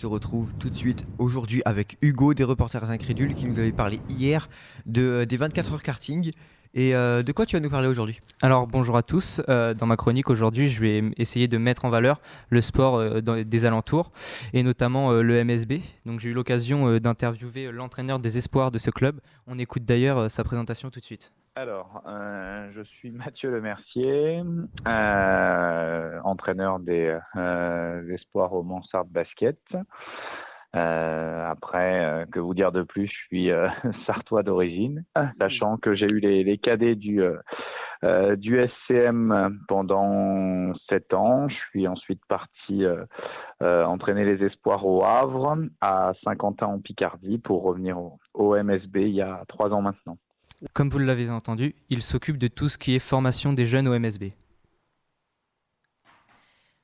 se retrouve tout de suite aujourd'hui avec Hugo des Reporters Incrédules qui nous avait parlé hier de, des 24 heures karting. Et euh, de quoi tu vas nous parler aujourd'hui? Alors bonjour à tous. Euh, dans ma chronique aujourd'hui, je vais essayer de mettre en valeur le sport euh, des alentours et notamment le MSB. Donc j'ai eu l'occasion d'interviewer l'entraîneur des espoirs de ce club. On écoute d'ailleurs sa présentation tout de suite. Alors, je suis Mathieu Lemercier, entraîneur des espoirs au Mansard Basket. Euh, après, euh, que vous dire de plus Je suis euh, sartois d'origine, sachant que j'ai eu les, les cadets du du SCM pendant sept ans. Je suis ensuite parti entraîner les espoirs au Havre, à Saint-Quentin en Picardie, pour revenir au, au MSB il y a trois ans maintenant. Comme vous l'avez entendu, il s'occupe de tout ce qui est formation des jeunes au MSB.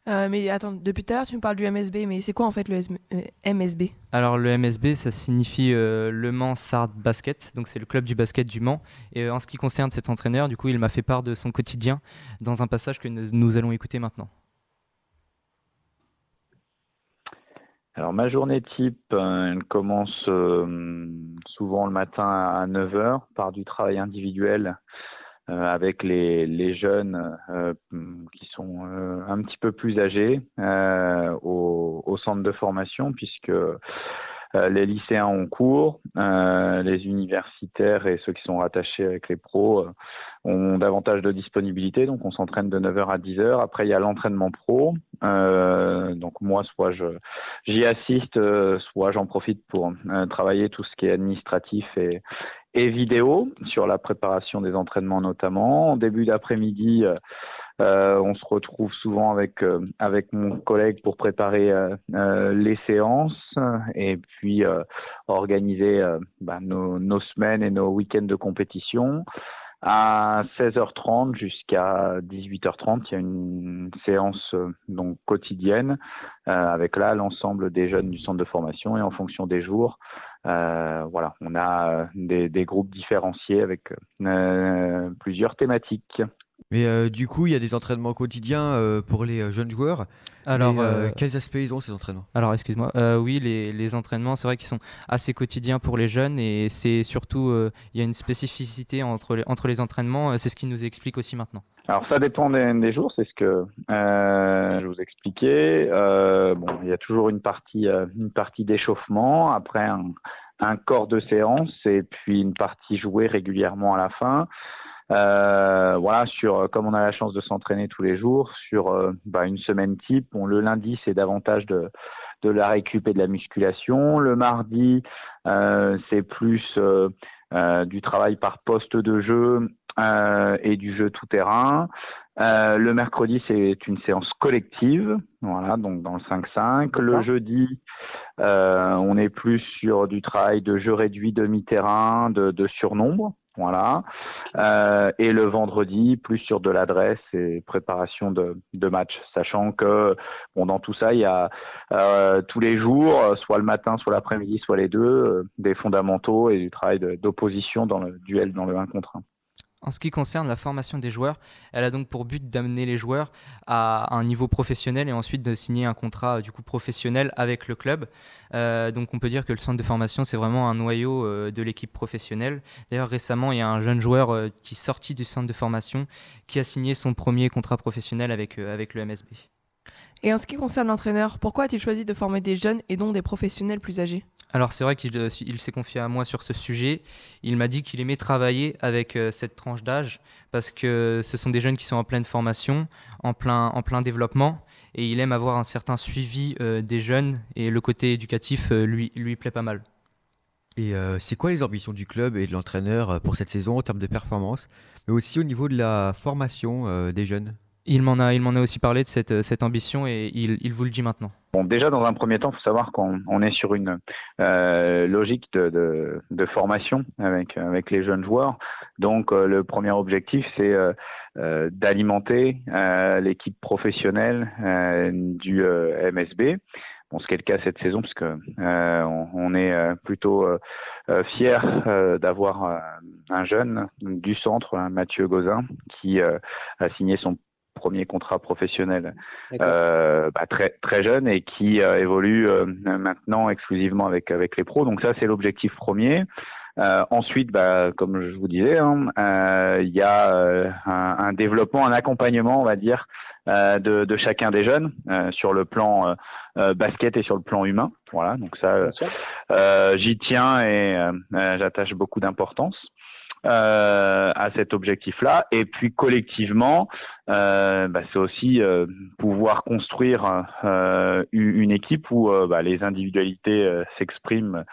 Euh, mais attends, depuis tout à l'heure, tu me parles du MSB, mais c'est quoi en fait le MSB euh, Alors le MSB, ça signifie euh, Le Mans Sard Basket, donc c'est le club du basket du Mans. Et en ce qui concerne cet entraîneur, du coup, il m'a fait part de son quotidien dans un passage que nous, allons écouter maintenant. Alors ma journée type, elle commence souvent le matin à 9h par du travail individuel euh, avec les, jeunes euh, qui sont euh, un petit peu plus âgés au, centre de formation, puisque les lycéens ont cours, les universitaires et ceux qui sont rattachés avec les pros ont davantage de disponibilité, donc on s'entraîne de 9h à 10h. Après, il y a l'entraînement pro. donc moi, soit j'y assiste, soit j'en profite pour travailler tout ce qui est administratif et, et vidéo sur la préparation des entraînements notamment. En début d'après-midi, euh, euh on se retrouve souvent avec euh, avec mon collègue pour préparer euh, les séances et puis organiser bah, nos, nos, semaines et nos week-ends de compétition. À 16h30 jusqu'à 18h30, il y a une séance donc quotidienne avec là l'ensemble des jeunes du centre de formation et en fonction des jours, euh, voilà, on a euh, des, des groupes différenciés avec euh, plusieurs thématiques. Mais du coup, il y a des entraînements quotidiens pour les jeunes joueurs. Alors, quels aspects ils ont ces entraînements? Alors, excuse-moi. oui, les, les entraînements, c'est vrai qu'ils sont assez quotidiens pour les jeunes et c'est surtout, il y a une spécificité entre les, entre les entraînements. C'est ce qui nous explique aussi maintenant. Alors ça dépend des, des jours, c'est ce que euh, je vous expliquais. Euh, bon, il y a toujours une partie, une partie d'échauffement, après un, un corps de séance et puis une partie jouée régulièrement à la fin. Euh, voilà, sur comme on a la chance de s'entraîner tous les jours, sur euh, bah, une semaine type, bon, le lundi c'est davantage de de la récup et de la musculation. Le mardi, euh, c'est plus euh, euh, du travail par poste de jeu et du jeu tout terrain. le mercredi, c'est une séance collective, voilà, donc dans le 5-5. Le jeudi, euh, on est plus sur du travail de jeu réduit demi-terrain, de, de, surnombre. Voilà. Euh, et le vendredi, plus sur de l'adresse et préparation de, de match, sachant que bon, dans tout ça, il y a euh, tous les jours, soit le matin, soit l'après-midi, soit les deux, euh, des fondamentaux et du travail d'opposition dans le duel dans le 1 contre 1. En ce qui concerne la formation des joueurs, elle a donc pour but d'amener les joueurs à un niveau professionnel et ensuite de signer un contrat coup professionnel avec le club. Euh, donc on peut dire que le centre de formation c'est vraiment un noyau euh, de l'équipe professionnelle. D'ailleurs récemment il y a un jeune joueur euh, qui est sorti du centre de formation qui a signé son premier contrat professionnel avec, avec le MSB. Et en ce qui concerne l'entraîneur, pourquoi a-t-il choisi de former des jeunes et donc des professionnels plus âgés? Alors c'est vrai qu'il euh, s'est confié à moi sur ce sujet. Il m'a dit qu'il aimait travailler avec euh, cette tranche d'âge parce que ce sont des jeunes qui sont en pleine formation, en plein, en plein développement, et il aime avoir un certain suivi euh, des jeunes, et le côté éducatif lui plaît pas mal. Et c'est quoi les ambitions du club et de l'entraîneur pour cette saison en termes de performance, mais aussi au niveau de la formation des jeunes? Il m'en a, il m'en a aussi parlé de cette, cette ambition et il, il vous le dit maintenant. Bon, déjà dans un premier temps, il faut savoir qu'on on est sur une euh, logique de, de, de, formation avec avec les jeunes joueurs. Donc euh, le premier objectif, c'est euh, euh d'alimenter euh, l'équipe professionnelle du MSB. Bon, ce qui est le cas cette saison, parce que on, on, est plutôt fier d'avoir un jeune du centre, Mathieu Gauzin, qui a signé son premier contrat professionnel euh, bah, très très jeune et qui euh, évolue euh, maintenant exclusivement avec avec les pros. Donc ça c'est l'objectif premier. ensuite, bah, comme je vous disais, hein, il y a un, un, développement, un accompagnement, on va dire, de, de, chacun des jeunes sur le plan basket et sur le plan humain. Voilà, donc ça, j'y tiens et j'attache beaucoup d'importance. Euh, à cet objectif-là. Et puis collectivement, euh, bah, c'est aussi euh, pouvoir construire euh, une équipe où euh, bah, les individualités s'expriment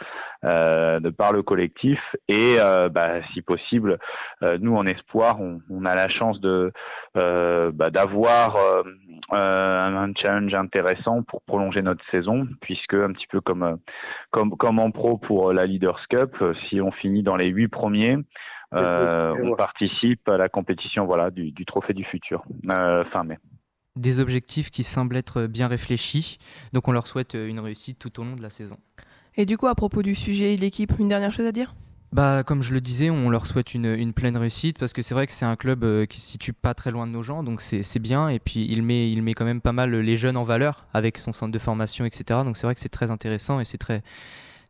de par le collectif et bah, si possible, nous en espoir, on, on, a la chance de bah, d'avoir un challenge intéressant pour prolonger notre saison, puisque un petit peu comme comme comme en pro pour la Leaders Cup, si on finit dans les huit premiers. Euh, on participe à la compétition voilà, du, du Trophée du Futur, euh, fin mai. Des objectifs qui semblent être bien réfléchis, donc on leur souhaite une réussite tout au long de la saison. Et du coup, à propos du sujet et l'équipe, une dernière chose à dire? Bah, comme je le disais, on leur souhaite une, une pleine réussite parce que c'est vrai que c'est un club euh, qui se situe pas très loin de nos gens, donc c'est bien. Et puis il met, il met quand même pas mal les jeunes en valeur avec son centre de formation, etc. Donc c'est vrai que c'est très intéressant et c'est très,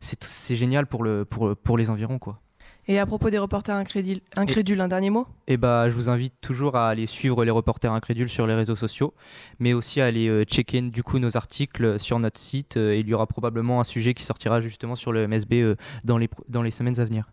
c'est génial pour le, pour, pour les environs, quoi. Et à propos des reporters incrédules, un dernier mot? Eh bah, je vous invite toujours à aller suivre les reporters incrédules sur les réseaux sociaux, mais aussi à aller euh, checker du coup nos articles sur notre site. Euh, il y aura probablement un sujet qui sortira justement sur le MSB euh, dans les, dans les semaines à venir.